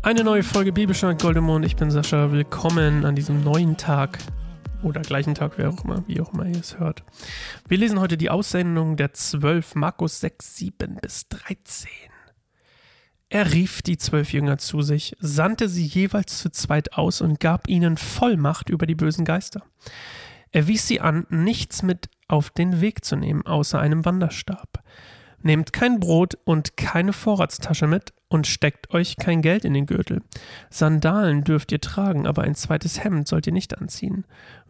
Eine neue Folge Bibelschnack Goldemond. Ich bin Sascha. Willkommen an diesem neuen Tag oder gleichen Tag, wer auch immer, wie auch immer ihr es hört. Wir lesen heute die Aussendung der zwölf, Markus 6, 7 bis 13. Er rief die zwölf Jünger zu sich, sandte sie jeweils zu zweit aus und gab ihnen Vollmacht über die bösen Geister. Er wies sie an, nichts mit auf den Weg zu nehmen, außer einem Wanderstab. Nehmt kein Brot und keine Vorratstasche mit und steckt euch kein Geld in den Gürtel. Sandalen dürft ihr tragen, aber ein zweites Hemd sollt ihr nicht anziehen.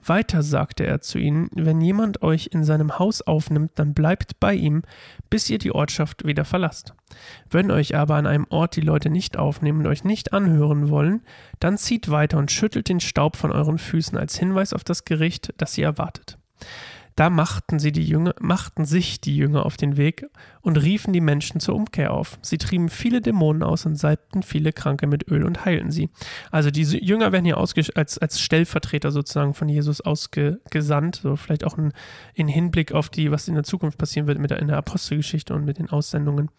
Weiter sagte er zu ihnen, wenn jemand euch in seinem Haus aufnimmt, dann bleibt bei ihm, bis ihr die Ortschaft wieder verlasst. Wenn euch aber an einem Ort die Leute nicht aufnehmen und euch nicht anhören wollen, dann zieht weiter und schüttelt den Staub von euren Füßen als Hinweis auf das Gericht, das ihr erwartet. Da machten, sie die Jünger, machten sich die Jünger auf den Weg und riefen die Menschen zur Umkehr auf. Sie trieben viele Dämonen aus und salbten viele Kranke mit Öl und heilten sie. Also diese Jünger werden hier als, als Stellvertreter sozusagen von Jesus ausgesandt, so vielleicht auch in, in Hinblick auf die, was in der Zukunft passieren wird mit der, in der Apostelgeschichte und mit den Aussendungen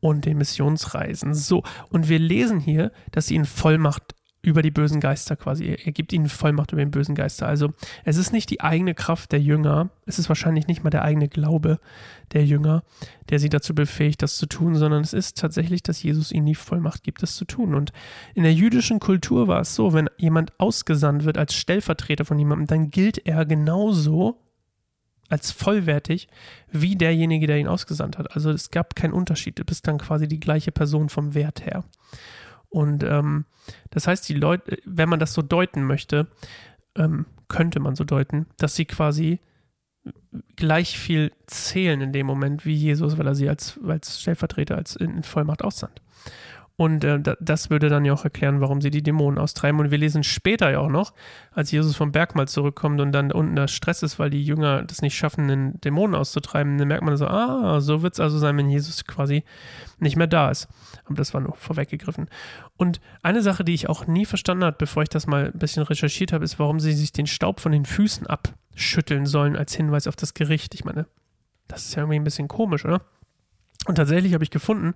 und den Missionsreisen. So, und wir lesen hier, dass sie in Vollmacht über die bösen Geister quasi. Er, gibt ihnen Vollmacht über den bösen Geister. Also es ist nicht die eigene Kraft der Jünger, es ist wahrscheinlich nicht mal der eigene Glaube der Jünger, der sie dazu befähigt, das zu tun, sondern es ist tatsächlich, dass Jesus ihnen die Vollmacht gibt, das zu tun. Und in der jüdischen Kultur war es so, wenn jemand ausgesandt wird als Stellvertreter von jemandem, dann gilt er genauso als vollwertig wie derjenige, der ihn ausgesandt hat. Also es gab keinen Unterschied. Du bist dann quasi die gleiche Person vom Wert her. Und ähm, das heißt, die Leute, wenn man das so deuten möchte, ähm, könnte man so deuten, dass sie quasi gleich viel zählen in dem Moment wie Jesus, weil er sie als, als Stellvertreter, als in Vollmacht aussandt. Und äh, das würde dann ja auch erklären, warum sie die Dämonen austreiben. Und wir lesen später ja auch noch, als Jesus vom Berg mal zurückkommt und dann unten der Stress ist, weil die Jünger das nicht schaffen, den Dämonen auszutreiben, dann merkt man so, ah, so wird es also sein, wenn Jesus quasi nicht mehr da ist. Aber das war nur vorweggegriffen. Und eine Sache, die ich auch nie verstanden habe, bevor ich das mal ein bisschen recherchiert habe, ist, warum sie sich den Staub von den Füßen abschütteln sollen als Hinweis auf das Gericht. Ich meine, das ist ja irgendwie ein bisschen komisch, oder? Und tatsächlich habe ich gefunden,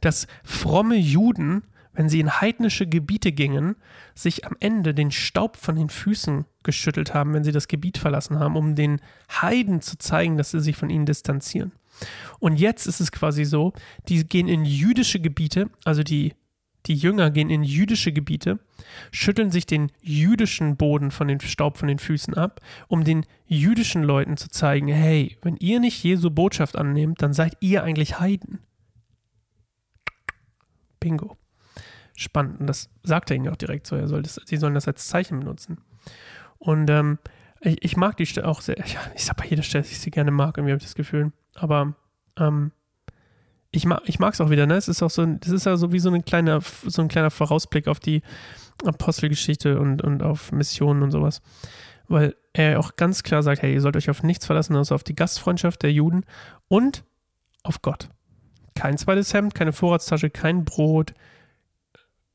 dass fromme Juden, wenn sie in heidnische Gebiete gingen, sich am Ende den Staub von den Füßen geschüttelt haben, wenn sie das Gebiet verlassen haben, um den Heiden zu zeigen, dass sie sich von ihnen distanzieren. Und jetzt ist es quasi so, die gehen in jüdische Gebiete, also die die Jünger gehen in jüdische Gebiete, schütteln sich den jüdischen Boden von den Staub von den Füßen ab, um den jüdischen Leuten zu zeigen, hey, wenn ihr nicht Jesu Botschaft annehmt, dann seid ihr eigentlich Heiden. Bingo. Spannend. Und das sagt er ihnen auch direkt so. Er soll das, sie sollen das als Zeichen benutzen. Und ähm, ich, ich, mag die Stelle auch sehr. Ich, ich sag bei jeder Stelle, dass ich sie gerne mag, irgendwie habe ich das Gefühl. Aber ähm, ich mag ich es auch wieder, ne? Es ist auch so, das ist ja so wie so ein kleiner, so ein kleiner Vorausblick auf die Apostelgeschichte und, und auf Missionen und sowas. Weil er auch ganz klar sagt, hey, ihr sollt euch auf nichts verlassen, außer auf die Gastfreundschaft der Juden und auf Gott. Kein zweites Hemd, keine Vorratstasche, kein Brot.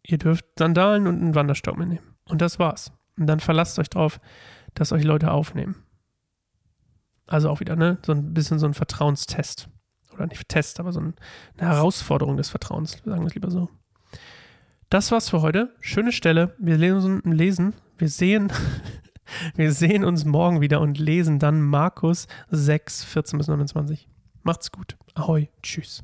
Ihr dürft Sandalen und einen Wanderstaub mitnehmen. Und das war's. Und dann verlasst euch drauf, dass euch Leute aufnehmen. Also auch wieder, ne? So ein bisschen so ein Vertrauenstest oder nicht Test, aber so eine Herausforderung des Vertrauens, sagen wir es lieber so. Das war's für heute. Schöne Stelle. Wir lesen, lesen wir sehen, wir sehen uns morgen wieder und lesen dann Markus 6, 14 bis 29. Macht's gut. Ahoi. Tschüss.